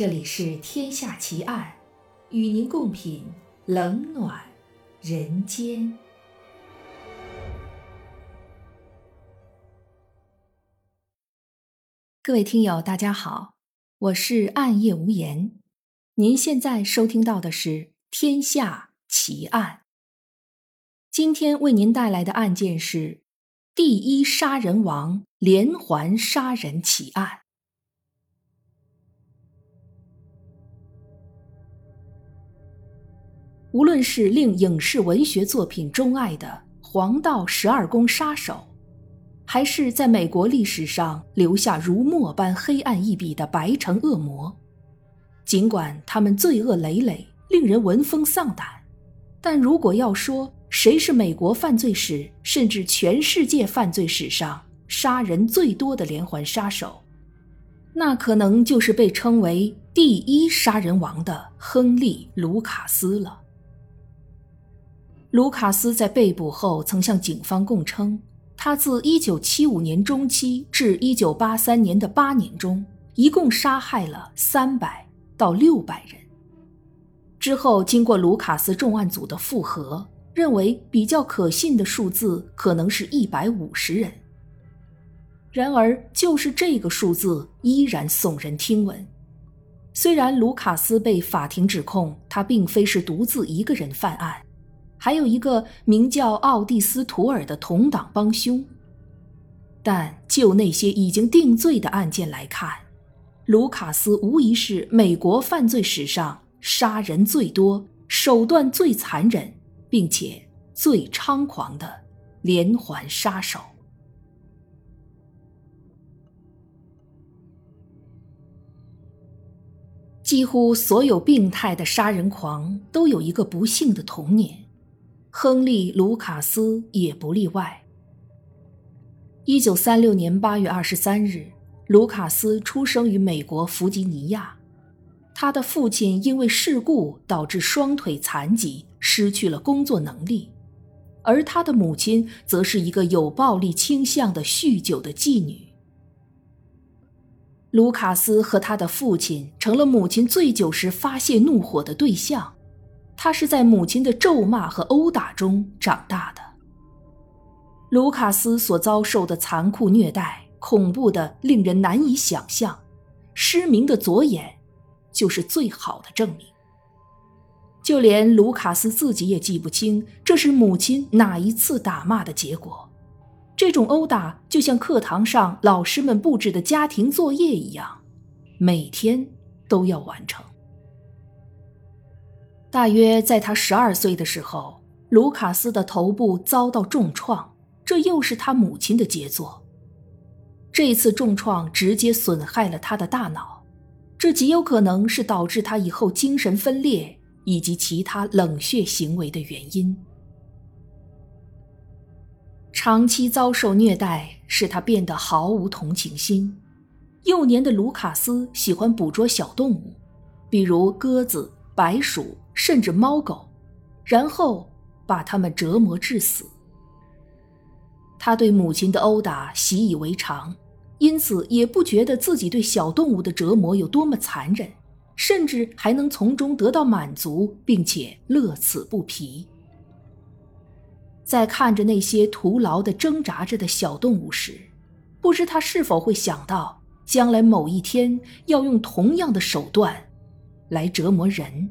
这里是《天下奇案》，与您共品冷暖人间。各位听友，大家好，我是暗夜无言。您现在收听到的是《天下奇案》。今天为您带来的案件是第一杀人王连环杀人奇案。无论是令影视文学作品钟爱的黄道十二宫杀手，还是在美国历史上留下如墨般黑暗一笔的白城恶魔，尽管他们罪恶累累，令人闻风丧胆，但如果要说谁是美国犯罪史甚至全世界犯罪史上杀人最多的连环杀手，那可能就是被称为第一杀人王的亨利·卢卡斯了。卢卡斯在被捕后曾向警方供称，他自1975年中期至1983年的八年中，一共杀害了300到600人。之后，经过卢卡斯重案组的复核，认为比较可信的数字可能是一百五十人。然而，就是这个数字依然耸人听闻。虽然卢卡斯被法庭指控他并非是独自一个人犯案。还有一个名叫奥蒂斯·图尔的同党帮凶，但就那些已经定罪的案件来看，卢卡斯无疑是美国犯罪史上杀人最多、手段最残忍，并且最猖狂的连环杀手。几乎所有病态的杀人狂都有一个不幸的童年。亨利·卢卡斯也不例外。一九三六年八月二十三日，卢卡斯出生于美国弗吉尼亚。他的父亲因为事故导致双腿残疾，失去了工作能力，而他的母亲则是一个有暴力倾向的酗酒的妓女。卢卡斯和他的父亲成了母亲醉酒时发泄怒火的对象。他是在母亲的咒骂和殴打中长大的。卢卡斯所遭受的残酷虐待，恐怖的令人难以想象。失明的左眼，就是最好的证明。就连卢卡斯自己也记不清这是母亲哪一次打骂的结果。这种殴打就像课堂上老师们布置的家庭作业一样，每天都要完成。大约在他十二岁的时候，卢卡斯的头部遭到重创，这又是他母亲的杰作。这次重创直接损害了他的大脑，这极有可能是导致他以后精神分裂以及其他冷血行为的原因。长期遭受虐待使他变得毫无同情心。幼年的卢卡斯喜欢捕捉小动物，比如鸽子、白鼠。甚至猫狗，然后把他们折磨致死。他对母亲的殴打习以为常，因此也不觉得自己对小动物的折磨有多么残忍，甚至还能从中得到满足，并且乐此不疲。在看着那些徒劳的挣扎着的小动物时，不知他是否会想到，将来某一天要用同样的手段来折磨人。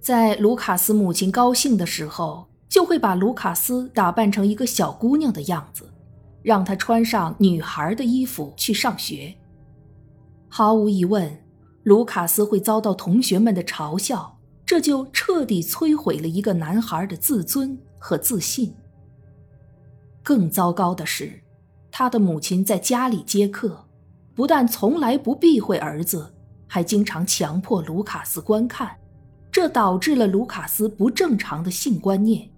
在卢卡斯母亲高兴的时候，就会把卢卡斯打扮成一个小姑娘的样子，让她穿上女孩的衣服去上学。毫无疑问，卢卡斯会遭到同学们的嘲笑，这就彻底摧毁了一个男孩的自尊和自信。更糟糕的是，他的母亲在家里接客，不但从来不避讳儿子，还经常强迫卢卡斯观看。这导致了卢卡斯不正常的性观念。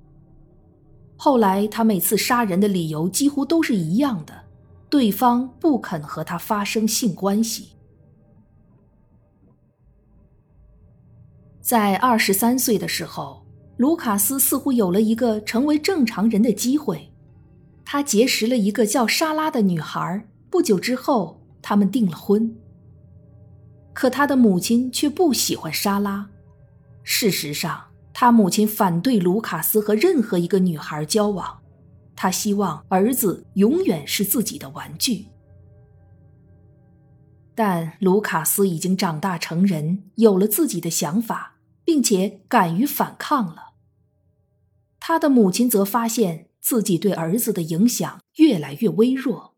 后来，他每次杀人的理由几乎都是一样的：对方不肯和他发生性关系。在二十三岁的时候，卢卡斯似乎有了一个成为正常人的机会。他结识了一个叫莎拉的女孩，不久之后，他们订了婚。可他的母亲却不喜欢莎拉。事实上，他母亲反对卢卡斯和任何一个女孩交往，他希望儿子永远是自己的玩具。但卢卡斯已经长大成人，有了自己的想法，并且敢于反抗了。他的母亲则发现自己对儿子的影响越来越微弱，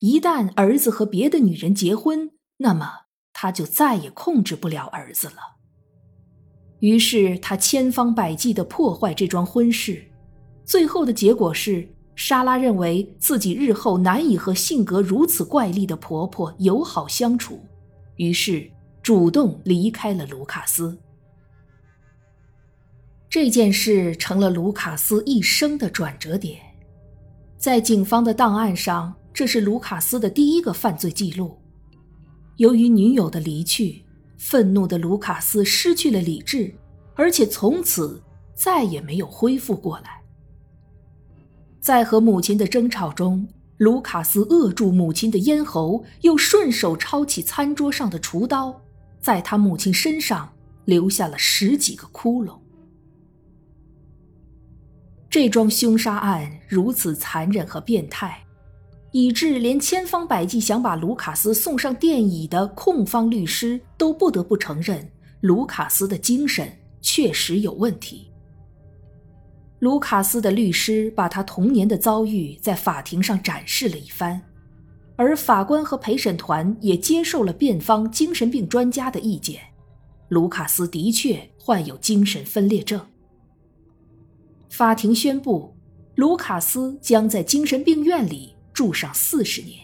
一旦儿子和别的女人结婚，那么他就再也控制不了儿子了。于是他千方百计地破坏这桩婚事，最后的结果是。莎拉认为自己日后难以和性格如此怪异的婆婆友好相处，于是主动离开了卢卡斯。这件事成了卢卡斯一生的转折点，在警方的档案上，这是卢卡斯的第一个犯罪记录。由于女友的离去，愤怒的卢卡斯失去了理智，而且从此再也没有恢复过来。在和母亲的争吵中，卢卡斯扼住母亲的咽喉，又顺手抄起餐桌上的厨刀，在他母亲身上留下了十几个窟窿。这桩凶杀案如此残忍和变态，以致连千方百计想把卢卡斯送上电椅的控方律师都不得不承认，卢卡斯的精神确实有问题。卢卡斯的律师把他童年的遭遇在法庭上展示了一番，而法官和陪审团也接受了辩方精神病专家的意见。卢卡斯的确患有精神分裂症。法庭宣布，卢卡斯将在精神病院里住上四十年。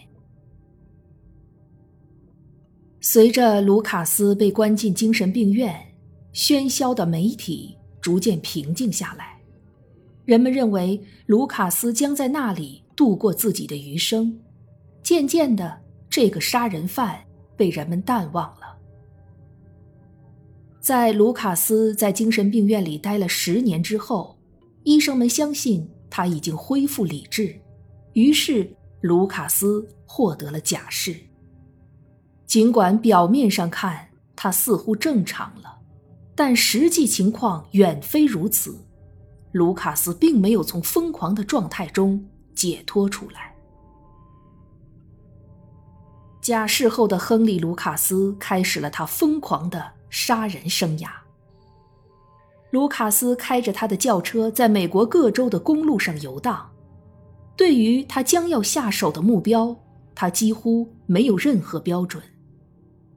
随着卢卡斯被关进精神病院，喧嚣的媒体逐渐平静下来。人们认为卢卡斯将在那里度过自己的余生，渐渐的，这个杀人犯被人们淡忘了。在卢卡斯在精神病院里待了十年之后，医生们相信他已经恢复理智，于是卢卡斯获得了假释。尽管表面上看他似乎正常了，但实际情况远非如此。卢卡斯并没有从疯狂的状态中解脱出来。假释后的亨利·卢卡斯开始了他疯狂的杀人生涯。卢卡斯开着他的轿车在美国各州的公路上游荡，对于他将要下手的目标，他几乎没有任何标准，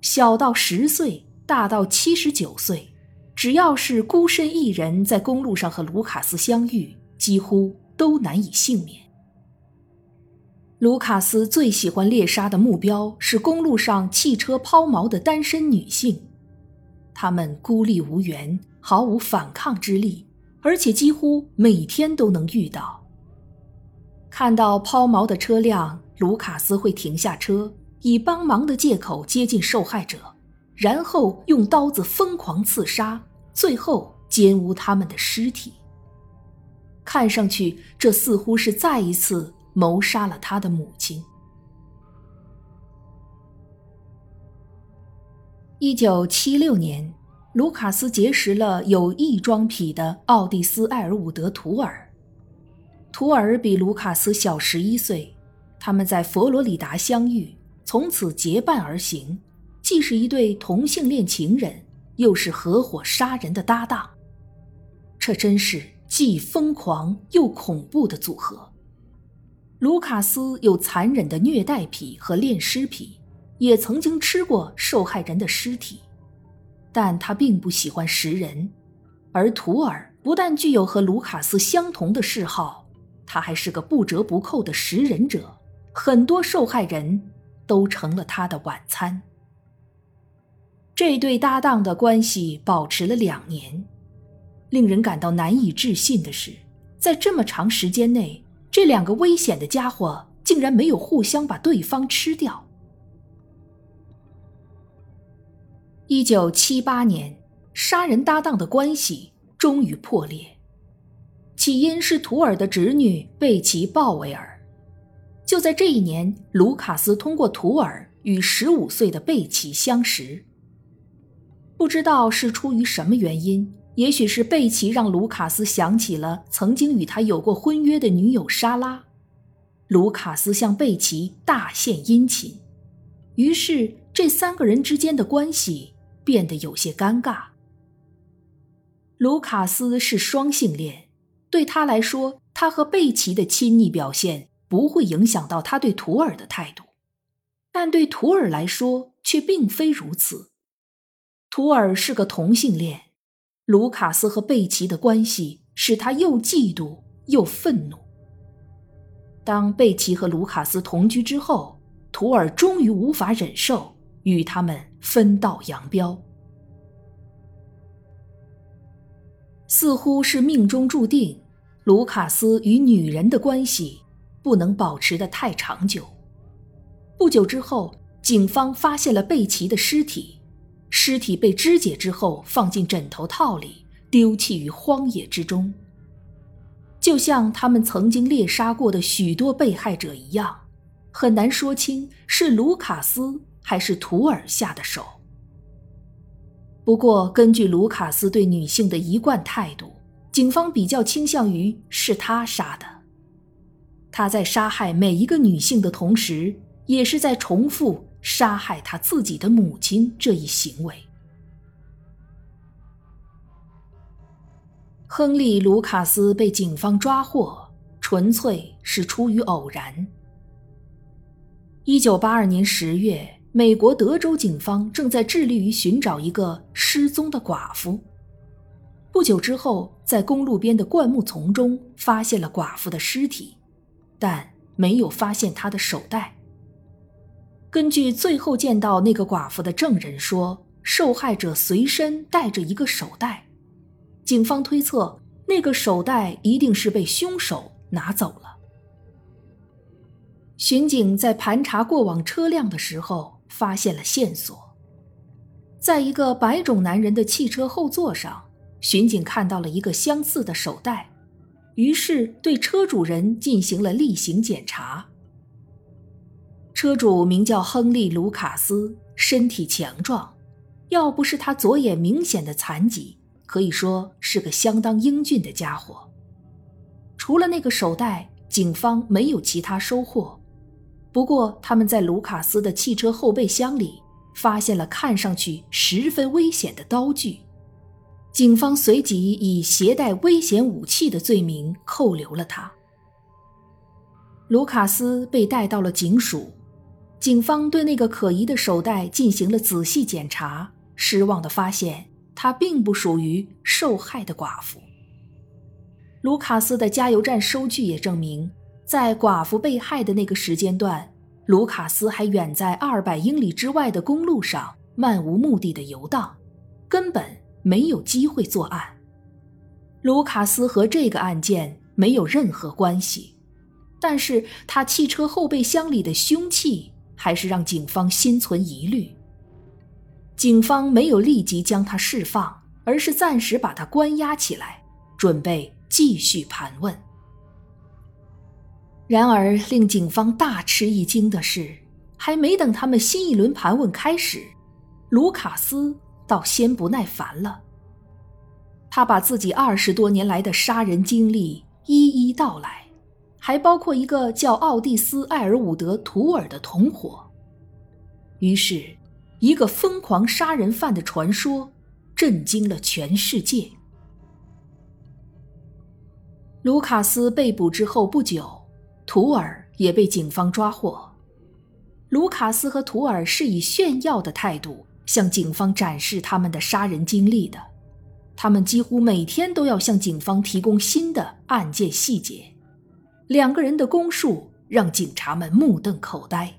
小到十岁，大到七十九岁。只要是孤身一人在公路上和卢卡斯相遇，几乎都难以幸免。卢卡斯最喜欢猎杀的目标是公路上汽车抛锚的单身女性，她们孤立无援，毫无反抗之力，而且几乎每天都能遇到。看到抛锚的车辆，卢卡斯会停下车，以帮忙的借口接近受害者，然后用刀子疯狂刺杀。最后奸污他们的尸体。看上去，这似乎是再一次谋杀了他的母亲。一九七六年，卢卡斯结识了有异装癖的奥蒂斯·艾尔伍德·图尔。图尔比卢卡斯小十一岁，他们在佛罗里达相遇，从此结伴而行，既是一对同性恋情人。又是合伙杀人的搭档，这真是既疯狂又恐怖的组合。卢卡斯有残忍的虐待癖和恋尸癖，也曾经吃过受害人的尸体，但他并不喜欢食人。而图尔不但具有和卢卡斯相同的嗜好，他还是个不折不扣的食人者，很多受害人都成了他的晚餐。这对搭档的关系保持了两年。令人感到难以置信的是，在这么长时间内，这两个危险的家伙竟然没有互相把对方吃掉。一九七八年，杀人搭档的关系终于破裂，起因是图尔的侄女贝奇·鲍威尔。就在这一年，卢卡斯通过图尔与十五岁的贝奇相识。不知道是出于什么原因，也许是贝奇让卢卡斯想起了曾经与他有过婚约的女友莎拉。卢卡斯向贝奇大献殷勤，于是这三个人之间的关系变得有些尴尬。卢卡斯是双性恋，对他来说，他和贝奇的亲昵表现不会影响到他对图尔的态度，但对图尔来说却并非如此。图尔是个同性恋，卢卡斯和贝奇的关系使他又嫉妒又愤怒。当贝奇和卢卡斯同居之后，图尔终于无法忍受，与他们分道扬镳。似乎是命中注定，卢卡斯与女人的关系不能保持的太长久。不久之后，警方发现了贝奇的尸体。尸体被肢解之后，放进枕头套里，丢弃于荒野之中。就像他们曾经猎杀过的许多被害者一样，很难说清是卢卡斯还是图尔下的手。不过，根据卢卡斯对女性的一贯态度，警方比较倾向于是他杀的。他在杀害每一个女性的同时，也是在重复。杀害他自己的母亲这一行为，亨利·卢卡斯被警方抓获，纯粹是出于偶然。一九八二年十月，美国德州警方正在致力于寻找一个失踪的寡妇。不久之后，在公路边的灌木丛中发现了寡妇的尸体，但没有发现她的手袋。根据最后见到那个寡妇的证人说，受害者随身带着一个手袋，警方推测那个手袋一定是被凶手拿走了。巡警在盘查过往车辆的时候发现了线索，在一个白种男人的汽车后座上，巡警看到了一个相似的手袋，于是对车主人进行了例行检查。车主名叫亨利·卢卡斯，身体强壮，要不是他左眼明显的残疾，可以说是个相当英俊的家伙。除了那个手袋，警方没有其他收获。不过，他们在卢卡斯的汽车后备箱里发现了看上去十分危险的刀具，警方随即以携带危险武器的罪名扣留了他。卢卡斯被带到了警署。警方对那个可疑的手袋进行了仔细检查，失望地发现它并不属于受害的寡妇。卢卡斯的加油站收据也证明，在寡妇被害的那个时间段，卢卡斯还远在二百英里之外的公路上漫无目的的游荡，根本没有机会作案。卢卡斯和这个案件没有任何关系，但是他汽车后备箱里的凶器。还是让警方心存疑虑。警方没有立即将他释放，而是暂时把他关押起来，准备继续盘问。然而，令警方大吃一惊的是，还没等他们新一轮盘问开始，卢卡斯倒先不耐烦了。他把自己二十多年来的杀人经历一一道来。还包括一个叫奥蒂斯·艾尔伍德·图尔的同伙。于是，一个疯狂杀人犯的传说震惊了全世界。卢卡斯被捕之后不久，图尔也被警方抓获。卢卡斯和图尔是以炫耀的态度向警方展示他们的杀人经历的，他们几乎每天都要向警方提供新的案件细节。两个人的供述让警察们目瞪口呆。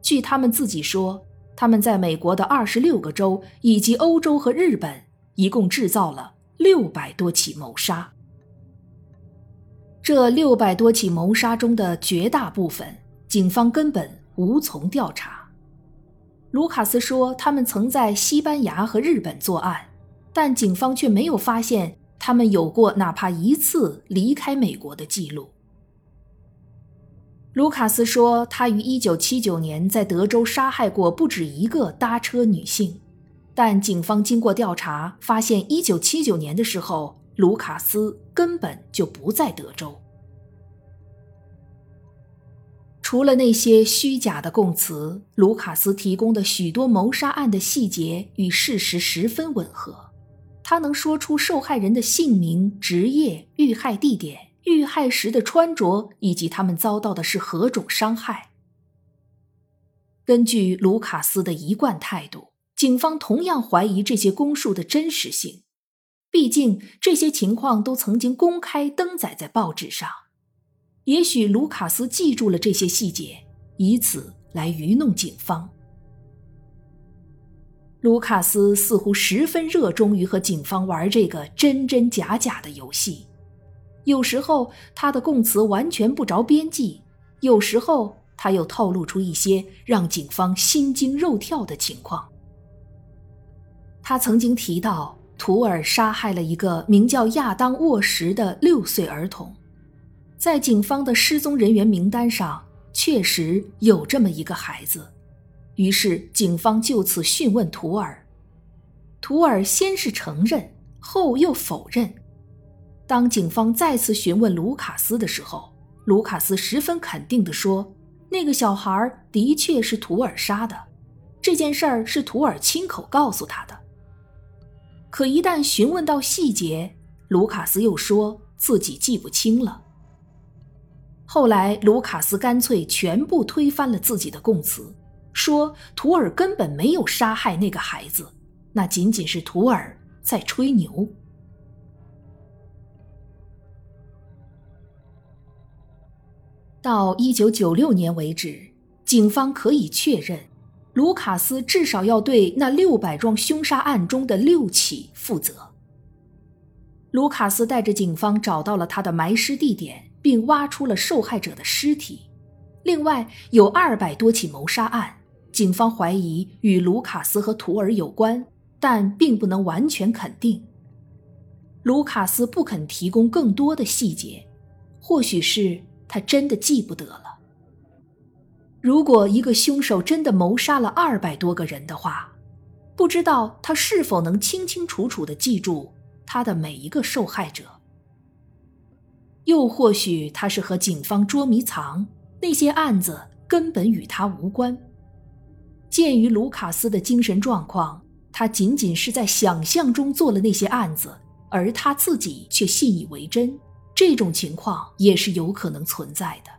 据他们自己说，他们在美国的二十六个州以及欧洲和日本，一共制造了六百多起谋杀。这六百多起谋杀中的绝大部分，警方根本无从调查。卢卡斯说，他们曾在西班牙和日本作案，但警方却没有发现他们有过哪怕一次离开美国的记录。卢卡斯说，他于1979年在德州杀害过不止一个搭车女性，但警方经过调查发现，一九七九年的时候，卢卡斯根本就不在德州。除了那些虚假的供词，卢卡斯提供的许多谋杀案的细节与事实十分吻合。他能说出受害人的姓名、职业、遇害地点、遇害时的穿着，以及他们遭到的是何种伤害。根据卢卡斯的一贯态度，警方同样怀疑这些供述的真实性。毕竟这些情况都曾经公开登载在报纸上。也许卢卡斯记住了这些细节，以此来愚弄警方。卢卡斯似乎十分热衷于和警方玩这个真真假假的游戏。有时候他的供词完全不着边际，有时候他又透露出一些让警方心惊肉跳的情况。他曾经提到，图尔杀害了一个名叫亚当·沃什的六岁儿童。在警方的失踪人员名单上，确实有这么一个孩子。于是，警方就此讯问图尔。图尔先是承认，后又否认。当警方再次询问卢卡斯的时候，卢卡斯十分肯定地说：“那个小孩的确是图尔杀的，这件事儿是图尔亲口告诉他的。”可一旦询问到细节，卢卡斯又说自己记不清了。后来，卢卡斯干脆全部推翻了自己的供词，说图尔根本没有杀害那个孩子，那仅仅是图尔在吹牛。到一九九六年为止，警方可以确认，卢卡斯至少要对那六百桩凶杀案中的六起负责。卢卡斯带着警方找到了他的埋尸地点。并挖出了受害者的尸体。另外有二百多起谋杀案，警方怀疑与卢卡斯和图尔有关，但并不能完全肯定。卢卡斯不肯提供更多的细节，或许是他真的记不得了。如果一个凶手真的谋杀了二百多个人的话，不知道他是否能清清楚楚地记住他的每一个受害者。又或许他是和警方捉迷藏，那些案子根本与他无关。鉴于卢卡斯的精神状况，他仅仅是在想象中做了那些案子，而他自己却信以为真。这种情况也是有可能存在的。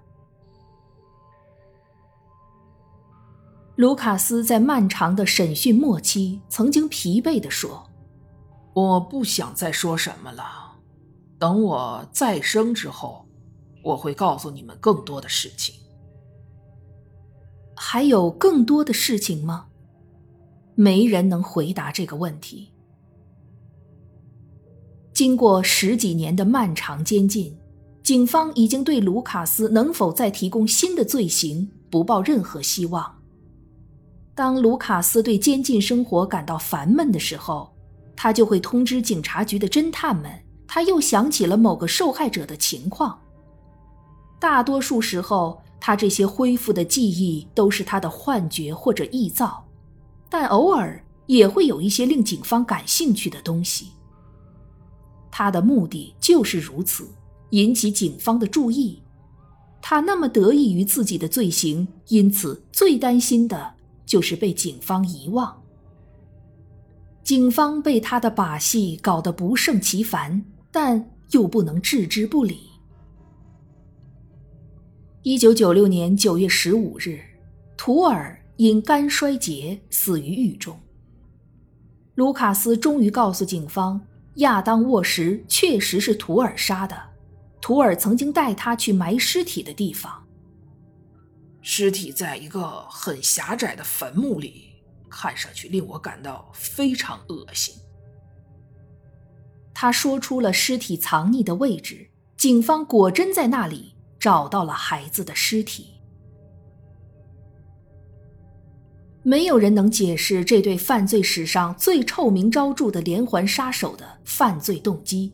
卢卡斯在漫长的审讯末期，曾经疲惫地说：“我不想再说什么了。”等我再生之后，我会告诉你们更多的事情。还有更多的事情吗？没人能回答这个问题。经过十几年的漫长监禁，警方已经对卢卡斯能否再提供新的罪行不抱任何希望。当卢卡斯对监禁生活感到烦闷的时候，他就会通知警察局的侦探们。他又想起了某个受害者的情况。大多数时候，他这些恢复的记忆都是他的幻觉或者臆造，但偶尔也会有一些令警方感兴趣的东西。他的目的就是如此，引起警方的注意。他那么得意于自己的罪行，因此最担心的就是被警方遗忘。警方被他的把戏搞得不胜其烦。但又不能置之不理。一九九六年九月十五日，图尔因肝衰竭死于狱中。卢卡斯终于告诉警方，亚当·沃什确实是图尔杀的。图尔曾经带他去埋尸体的地方，尸体在一个很狭窄的坟墓里，看上去令我感到非常恶心。他说出了尸体藏匿的位置，警方果真在那里找到了孩子的尸体。没有人能解释这对犯罪史上最臭名昭著的连环杀手的犯罪动机。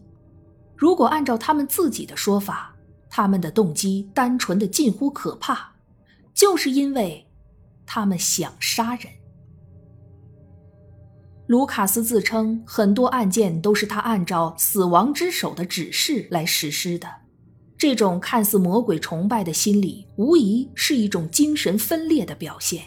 如果按照他们自己的说法，他们的动机单纯的近乎可怕，就是因为他们想杀人。卢卡斯自称很多案件都是他按照死亡之手的指示来实施的。这种看似魔鬼崇拜的心理，无疑是一种精神分裂的表现。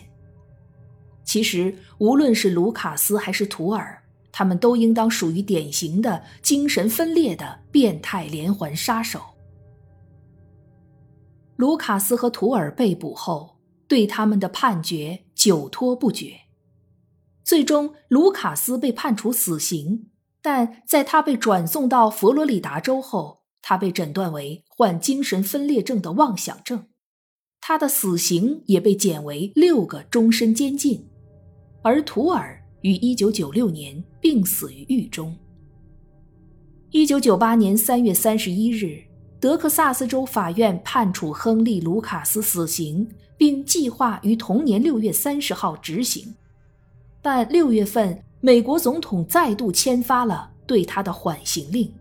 其实，无论是卢卡斯还是图尔，他们都应当属于典型的精神分裂的变态连环杀手。卢卡斯和图尔被捕后，对他们的判决久拖不决。最终，卢卡斯被判处死刑，但在他被转送到佛罗里达州后，他被诊断为患精神分裂症的妄想症，他的死刑也被减为六个终身监禁。而图尔于1996年病死于狱中。1998年3月31日，德克萨斯州法院判处亨利·卢卡斯死刑，并计划于同年6月30号执行。但六月份，美国总统再度签发了对他的缓刑令。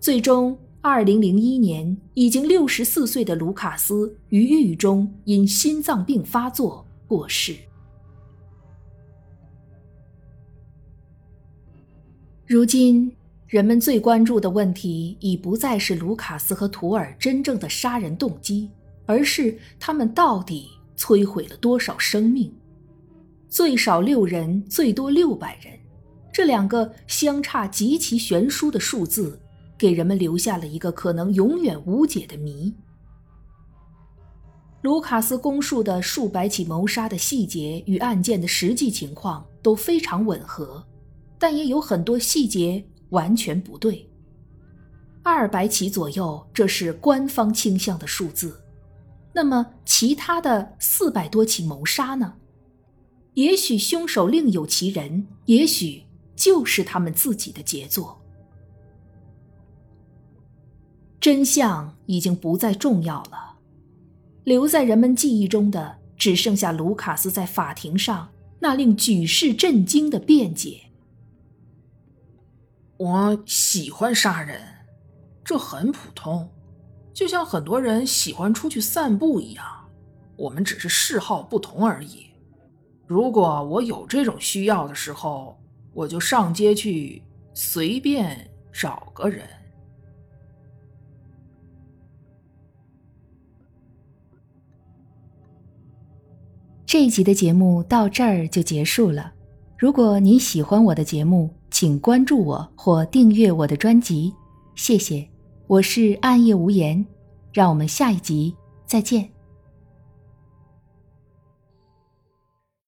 最终，二零零一年，已经六十四岁的卢卡斯于狱中因心脏病发作过世。如今，人们最关注的问题已不再是卢卡斯和图尔真正的杀人动机，而是他们到底摧毁了多少生命。最少六人，最多六百人，这两个相差极其悬殊的数字，给人们留下了一个可能永远无解的谜。卢卡斯供述的数百起谋杀的细节与案件的实际情况都非常吻合，但也有很多细节完全不对。二百起左右，这是官方倾向的数字。那么，其他的四百多起谋杀呢？也许凶手另有其人，也许就是他们自己的杰作。真相已经不再重要了，留在人们记忆中的只剩下卢卡斯在法庭上那令举世震惊的辩解：“我喜欢杀人，这很普通，就像很多人喜欢出去散步一样，我们只是嗜好不同而已。”如果我有这种需要的时候，我就上街去随便找个人。这一集的节目到这儿就结束了。如果你喜欢我的节目，请关注我或订阅我的专辑，谢谢。我是暗夜无言，让我们下一集再见。